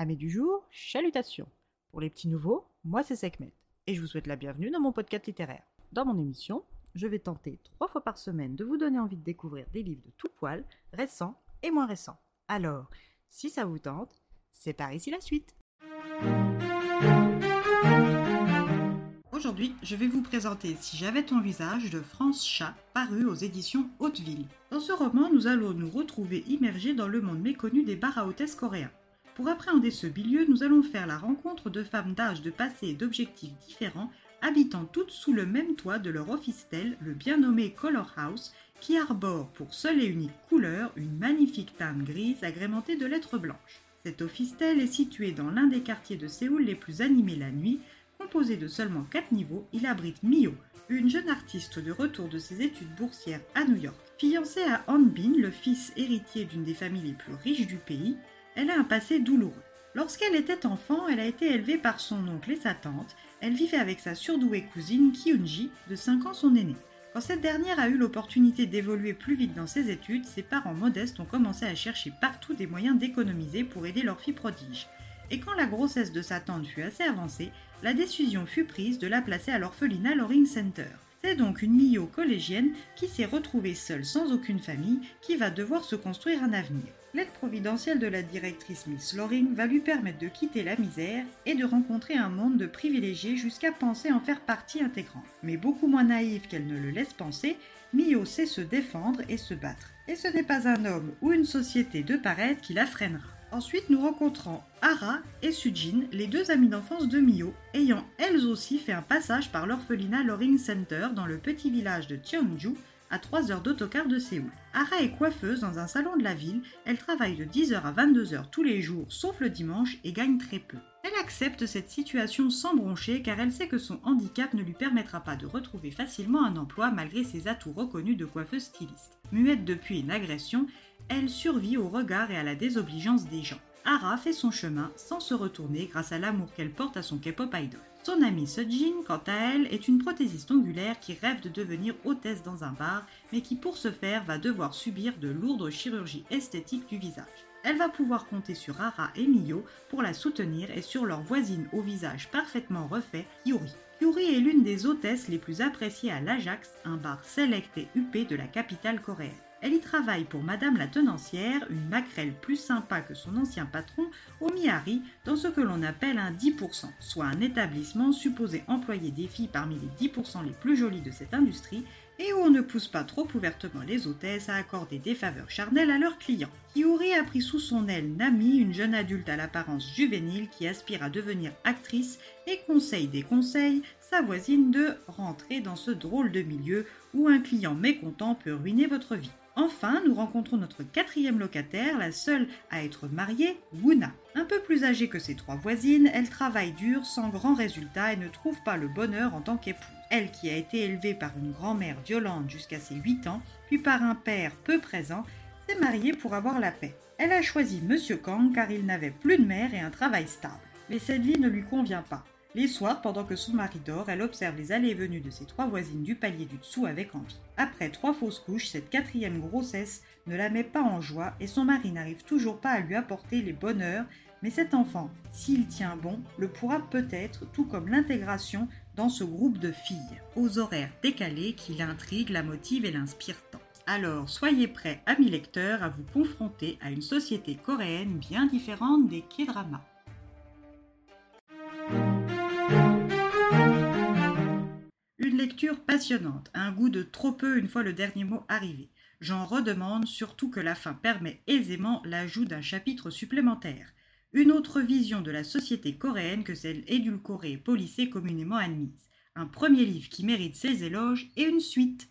Amis du jour, chalutations. Pour les petits nouveaux, moi c'est Sekhmet et je vous souhaite la bienvenue dans mon podcast littéraire. Dans mon émission, je vais tenter trois fois par semaine de vous donner envie de découvrir des livres de tout poil, récents et moins récents. Alors, si ça vous tente, c'est par ici la suite. Aujourd'hui, je vais vous présenter Si j'avais ton visage de France Chat, paru aux éditions Hauteville. Dans ce roman, nous allons nous retrouver immergés dans le monde méconnu des bars coréens. Pour appréhender ce milieu, nous allons faire la rencontre de femmes d'âge, de passé et d'objectifs différents, habitant toutes sous le même toit de leur office-tel, le bien nommé Color House, qui arbore pour seule et unique couleur une magnifique teinte grise agrémentée de lettres blanches. Cet office-tel est situé dans l'un des quartiers de Séoul les plus animés la nuit, Composé de seulement 4 niveaux, il abrite Mio, une jeune artiste de retour de ses études boursières à New York. Fiancée à Han Bin, le fils héritier d'une des familles les plus riches du pays, elle a un passé douloureux. Lorsqu'elle était enfant, elle a été élevée par son oncle et sa tante. Elle vivait avec sa surdouée cousine Kyunji, de 5 ans son aînée. Quand cette dernière a eu l'opportunité d'évoluer plus vite dans ses études, ses parents modestes ont commencé à chercher partout des moyens d'économiser pour aider leur fille prodige. Et quand la grossesse de sa tante fut assez avancée, la décision fut prise de la placer à l'orphelinat Loring Center. C'est donc une Mio collégienne qui s'est retrouvée seule sans aucune famille qui va devoir se construire un avenir. L'aide providentielle de la directrice Miss Loring va lui permettre de quitter la misère et de rencontrer un monde de privilégiés jusqu'à penser en faire partie intégrante. Mais beaucoup moins naïve qu'elle ne le laisse penser, Mio sait se défendre et se battre. Et ce n'est pas un homme ou une société de paraître qui la freinera. Ensuite, nous rencontrons Ara et Sujin, les deux amies d'enfance de Mio, ayant elles aussi fait un passage par l'orphelinat Loring Center dans le petit village de Cheongju, à 3 heures d'autocar de Séoul. Ara est coiffeuse dans un salon de la ville, elle travaille de 10h à 22h tous les jours, sauf le dimanche, et gagne très peu. Elle accepte cette situation sans broncher car elle sait que son handicap ne lui permettra pas de retrouver facilement un emploi malgré ses atouts reconnus de coiffeuse styliste. Muette depuis une agression, elle survit au regard et à la désobligeance des gens. Ara fait son chemin sans se retourner grâce à l'amour qu'elle porte à son K-pop idol. Son amie Sejin, quant à elle, est une prothésiste ongulaire qui rêve de devenir hôtesse dans un bar, mais qui pour ce faire va devoir subir de lourdes chirurgies esthétiques du visage. Elle va pouvoir compter sur Ara et Mio pour la soutenir et sur leur voisine au visage parfaitement refait, Yuri. Yuri est l'une des hôtesses les plus appréciées à l'Ajax, un bar sélect et huppé de la capitale coréenne. Elle y travaille pour Madame la tenancière, une maquerelle plus sympa que son ancien patron, au Miyari, dans ce que l'on appelle un 10%, soit un établissement supposé employer des filles parmi les 10% les plus jolies de cette industrie et où on ne pousse pas trop ouvertement les hôtesses à accorder des faveurs charnelles à leurs clients. Kiori a pris sous son aile Nami, une jeune adulte à l'apparence juvénile qui aspire à devenir actrice et conseille des conseils sa voisine de rentrer dans ce drôle de milieu où un client mécontent peut ruiner votre vie. Enfin, nous rencontrons notre quatrième locataire, la seule à être mariée, Wuna. Un peu plus âgée que ses trois voisines, elle travaille dur sans grand résultat et ne trouve pas le bonheur en tant qu'épouse. Elle qui a été élevée par une grand-mère violente jusqu'à ses 8 ans, puis par un père peu présent, mariée pour avoir la paix. Elle a choisi Monsieur Kang car il n'avait plus de mère et un travail stable. Mais cette vie ne lui convient pas. Les soirs, pendant que son mari dort, elle observe les allées et venues de ses trois voisines du palier du dessous avec envie. Après trois fausses couches, cette quatrième grossesse ne la met pas en joie et son mari n'arrive toujours pas à lui apporter les bonheurs, mais cet enfant, s'il tient bon, le pourra peut-être, tout comme l'intégration dans ce groupe de filles, aux horaires décalés qui l'intriguent, la motivent et l'inspirent tant. Alors soyez prêts, amis lecteurs, à vous confronter à une société coréenne bien différente des K-dramas. Une lecture passionnante, un goût de trop peu une fois le dernier mot arrivé. J'en redemande surtout que la fin permet aisément l'ajout d'un chapitre supplémentaire. Une autre vision de la société coréenne que celle édulcorée et polissée communément admise. Un premier livre qui mérite ses éloges et une suite.